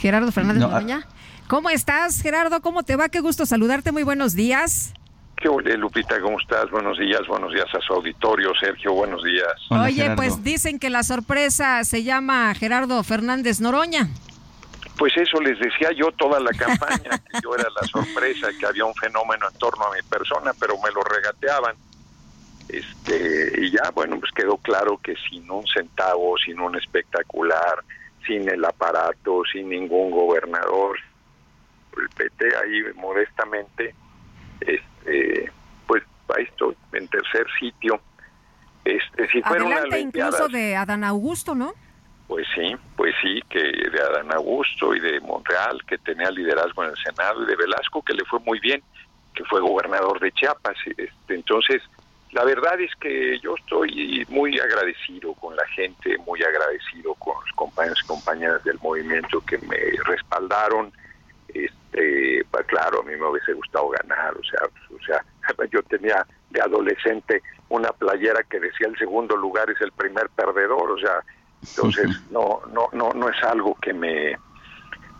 Gerardo Fernández No, Noroña. ¿Cómo estás, Gerardo? ¿Cómo te va? Qué gusto saludarte. Muy buenos días. ¿Qué ole, Lupita? ¿Cómo estás? Buenos días, buenos días a su auditorio. Sergio, buenos días. Hola, Oye, Gerardo. pues dicen que la sorpresa se llama Gerardo Fernández Noroña. Pues eso les decía yo toda la campaña, que yo era la sorpresa, que había un fenómeno en torno a mi persona, pero me lo regateaban. Este, y ya, bueno, pues quedó claro que sin un centavo, sin un espectacular, sin el aparato, sin ningún gobernador, el PT ahí modestamente, este, pues ahí estoy, en tercer sitio. Este, si fuera una Adelante incluso de Adán Augusto, ¿no? Pues sí, pues sí, que de Adán Augusto y de Monreal, que tenía liderazgo en el Senado, y de Velasco, que le fue muy bien, que fue gobernador de Chiapas. Este, entonces, la verdad es que yo estoy muy agradecido con la gente, muy agradecido con los compañeros y compañeras del movimiento que me respaldaron. Este, pues claro, a mí me hubiese gustado ganar, o sea, o sea, yo tenía de adolescente una playera que decía el segundo lugar es el primer perdedor, o sea, entonces no no no no es algo que me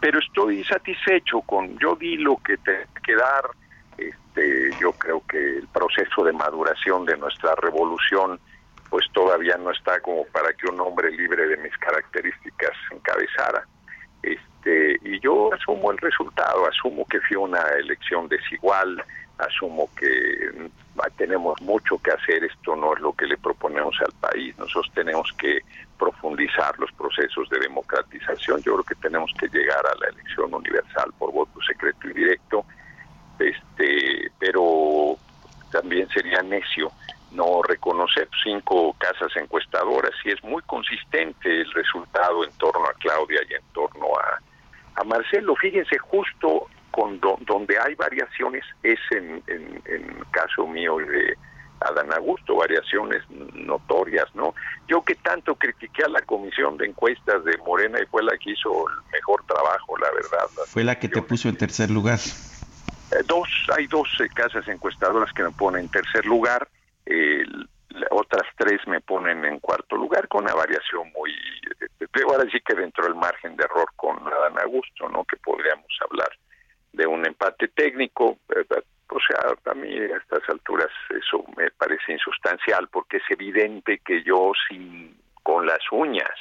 pero estoy satisfecho con yo di lo que te que dar este yo creo que el proceso de maduración de nuestra revolución pues todavía no está como para que un hombre libre de mis características encabezara. Este y yo asumo el resultado asumo que fue una elección desigual asumo que mm, tenemos mucho que hacer esto no es lo que le proponemos al país nosotros tenemos que profundizar los procesos de democratización yo creo que tenemos que llegar a la elección universal por voto secreto y directo este pero también sería necio no reconocer cinco casas encuestadoras y es muy consistente el resultado en torno a Claudia y en torno a, a Marcelo. Fíjense, justo con do- donde hay variaciones es en, en, en caso mío y de Adán Augusto, variaciones notorias, ¿no? Yo que tanto critiqué a la comisión de encuestas de Morena y fue la que hizo el mejor trabajo, la verdad. Fue la que te puso en tercer lugar. Eh, dos, hay dos casas encuestadoras que me ponen en tercer lugar, la- otras tres me ponen en cuarto lugar con una variación muy, eh, ahora sí que dentro del margen de error con Adán Augusto, ¿no? Que podríamos hablar de un empate técnico, o sea, a mí a estas alturas eso me parece insustancial porque es evidente que yo sin con las uñas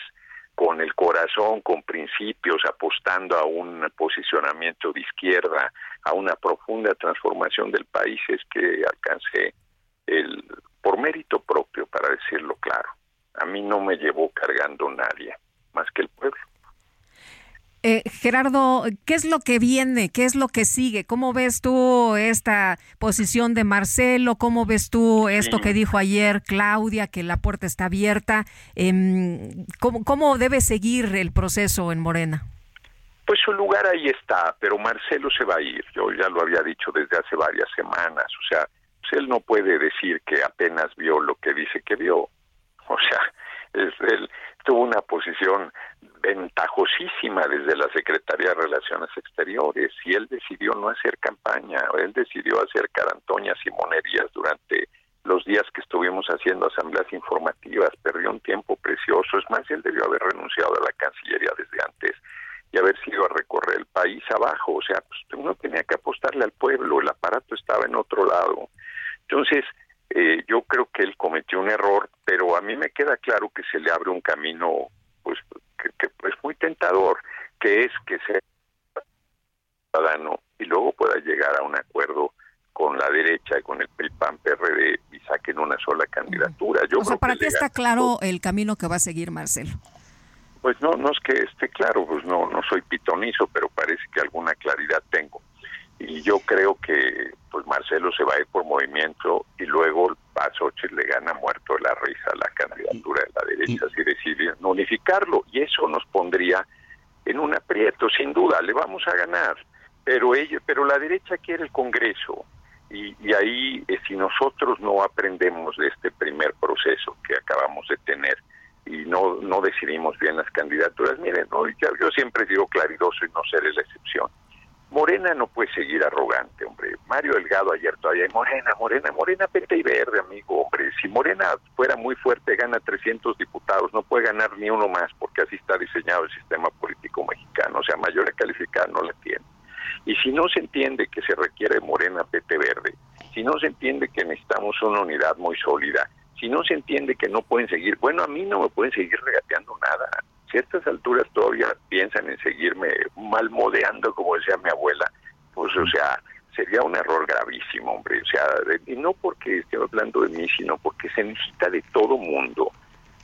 con el corazón, con principios, apostando a un posicionamiento de izquierda, a una profunda transformación del país, es que alcancé el por mérito propio, para decirlo claro. A mí no me llevó cargando nadie, más que el pueblo. Eh, Gerardo, ¿qué es lo que viene? ¿Qué es lo que sigue? ¿Cómo ves tú esta posición de Marcelo? ¿Cómo ves tú esto que dijo ayer Claudia, que la puerta está abierta? Em, ¿cómo, ¿Cómo debe seguir el proceso en Morena? Pues su lugar ahí está, pero Marcelo se va a ir. Yo ya lo había dicho desde hace varias semanas. O sea, pues él no puede decir que apenas vio lo que dice que vio. O sea, es, él tuvo una posición ventajosísima desde la Secretaría de Relaciones Exteriores y él decidió no hacer campaña, él decidió hacer carantoñas y monerías durante los días que estuvimos haciendo asambleas informativas, perdió un tiempo precioso, es más, él debió haber renunciado a la Cancillería desde antes y haber sido a recorrer el país abajo, o sea, pues uno tenía que apostarle al pueblo, el aparato estaba en otro lado. Entonces, eh, yo creo que él cometió un error, pero a mí me queda claro que se le abre un camino, que, que es muy tentador, que es que sea ciudadano y luego pueda llegar a un acuerdo con la derecha y con el PAN PRD y saquen una sola candidatura. Yo o sea, para le está claro el camino que va a seguir Marcelo. Pues no, no es que esté claro, pues no, no soy pitonizo, pero parece que alguna claridad tengo. Y yo creo que pues Marcelo se va a ir por movimiento y luego a Xochitl le gana muerto de la risa la candidatura de la derecha si deciden unificarlo y eso nos pondría en un aprieto, sin duda, le vamos a ganar, pero ella, pero la derecha quiere el Congreso y, ahí eh, si nosotros no aprendemos de este primer proceso que acabamos de tener y no no decidimos bien las candidaturas, miren, ¿no? yo, yo siempre digo claridoso y no seré la excepción Morena no puede seguir arrogante. Mario Delgado ayer todavía, Morena, Morena, Morena, peta y verde, amigo, hombre. Si Morena fuera muy fuerte, gana 300 diputados, no puede ganar ni uno más, porque así está diseñado el sistema político mexicano. O sea, mayoría calificada no la tiene. Y si no se entiende que se requiere Morena, pete verde, si no se entiende que necesitamos una unidad muy sólida, si no se entiende que no pueden seguir, bueno, a mí no me pueden seguir regateando nada si a estas alturas todavía piensan en seguirme malmodeando, como decía mi abuela, pues, o sea, sería un error gravísimo, hombre. O sea, y no porque esté hablando de mí, sino porque se necesita de todo mundo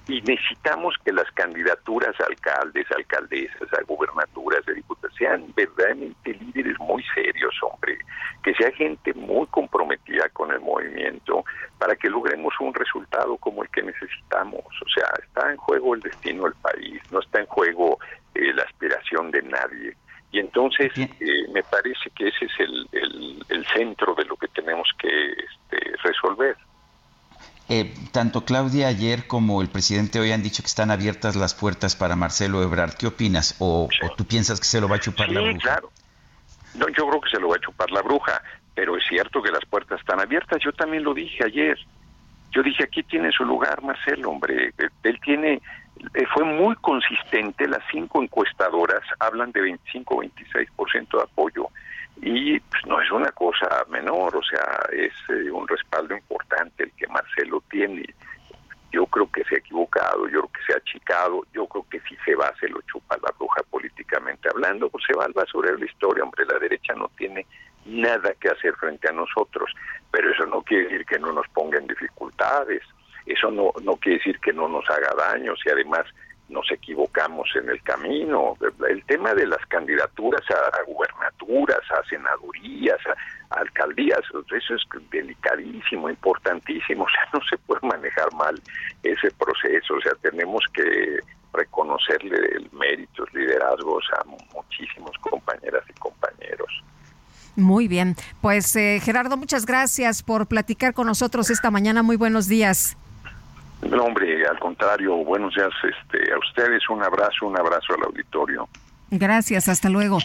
y necesitamos que las candidaturas a alcaldes, alcaldesas, a gubernaturas, de diputados sean verdaderamente líderes muy serios, hombre, que sea gente muy comprometida con el movimiento para que logremos un resultado como el que necesitamos. O sea, está en juego el destino del país, no está en juego eh, la aspiración de nadie. Y entonces eh, me parece que ese es el, centro de lo que tenemos que este, resolver. Eh, tanto Claudia ayer como el presidente hoy han dicho que están abiertas las puertas para Marcelo Ebrard. ¿Qué opinas? ¿O, tú piensas que se lo va a chupar la bruja? claro. No, yo creo que se lo va a chupar la bruja, pero es cierto que las puertas están abiertas. Yo también lo dije ayer. Yo dije, aquí tiene su lugar Marcelo, hombre. Él tiene, eh, fue muy consistente. Las cinco encuestadoras hablan de 25-26% de apoyo y pues, no es menor, o sea, es eh, un respaldo importante el que Marcelo tiene. Yo creo que se ha equivocado, yo creo que se ha achicado, yo creo que si se va se lo chupa la bruja políticamente hablando, pues se va al basurero la historia, hombre, la derecha no tiene nada que hacer frente a nosotros, pero eso no quiere decir que no nos ponga en dificultades, eso no, no quiere decir que no nos haga daño, si además nos equivocamos en el camino. El tema de las candidaturas a, a senadurías, a, alcaldías, eso es delicadísimo, importantísimo. O sea, no se puede manejar mal ese proceso. O sea, tenemos que reconocerle el mérito, liderazgos a muchísimos compañeras y compañeros. Muy bien, pues eh, Gerardo, muchas gracias por platicar con nosotros esta mañana. Muy buenos días. No, hombre, al contrario, buenos días este, a ustedes, un abrazo, un abrazo al auditorio. Gracias, hasta luego.